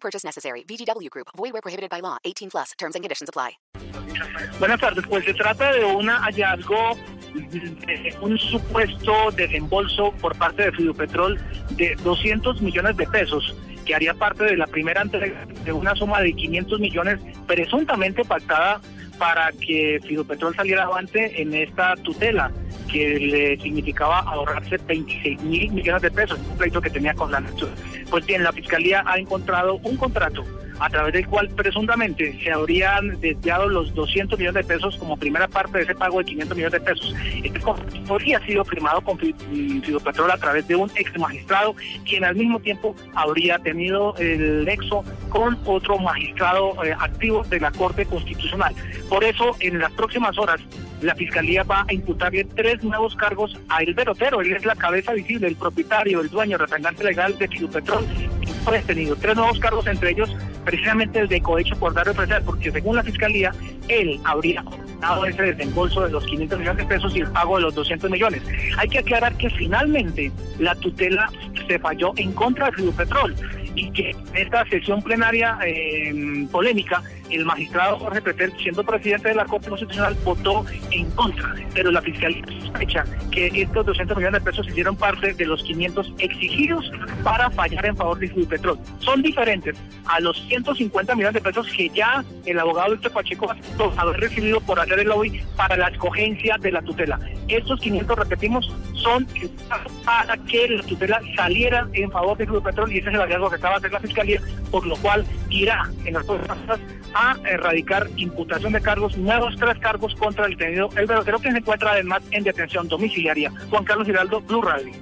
Purchase necessary. VGW Group. Void where prohibited by law. 18 plus. Terms and conditions apply. Buenas tardes. Pues se trata de un hallazgo de un supuesto desembolso por parte de Fidupetrol de 200 millones de pesos que haría parte de la primera entrega de una suma de 500 millones presuntamente pactada para que Fidupetrol saliera avante en esta tutela que le significaba ahorrarse 26 mil millones de pesos, un pleito que tenía con la nación. Pues bien, la Fiscalía ha encontrado un contrato a través del cual presuntamente se habrían desviado los 200 millones de pesos como primera parte de ese pago de 500 millones de pesos. Este contrato habría sido firmado con Fidupetrol a través de un ex magistrado, quien al mismo tiempo habría tenido el nexo con otro magistrado eh, activo de la Corte Constitucional. Por eso, en las próximas horas, la Fiscalía va a imputarle tres nuevos cargos a El Otero. Él es la cabeza visible, el propietario, el dueño, representante legal de Fidupetrol. Tenido tres nuevos cargos, entre ellos precisamente el de cohecho por dar represar, porque según la Fiscalía, él habría dado ese desembolso de los 500 millones de pesos y el pago de los 200 millones. Hay que aclarar que finalmente la tutela se falló en contra de Fidupetrol y que en esta sesión plenaria eh, polémica, el magistrado Jorge Peter, siendo presidente de la Corte Constitucional, votó en contra. Pero la Fiscalía sospecha que estos 200 millones de pesos hicieron parte de los 500 exigidos para fallar en favor de Petrol. Son diferentes a los 150 millones de pesos que ya el abogado Víctor Pacheco aceptó haber recibido por hacer el lobby para la escogencia de la tutela. Estos 500, repetimos, son para que la tutela saliera en favor de Petrol y ese es el hallazgo que está va a hacer la Fiscalía, por lo cual irá en las próximas horas a erradicar imputación de cargos, nuevos tres cargos contra el detenido el verdadero que se encuentra además en detención domiciliaria. Juan Carlos Giraldo, Blue Radio.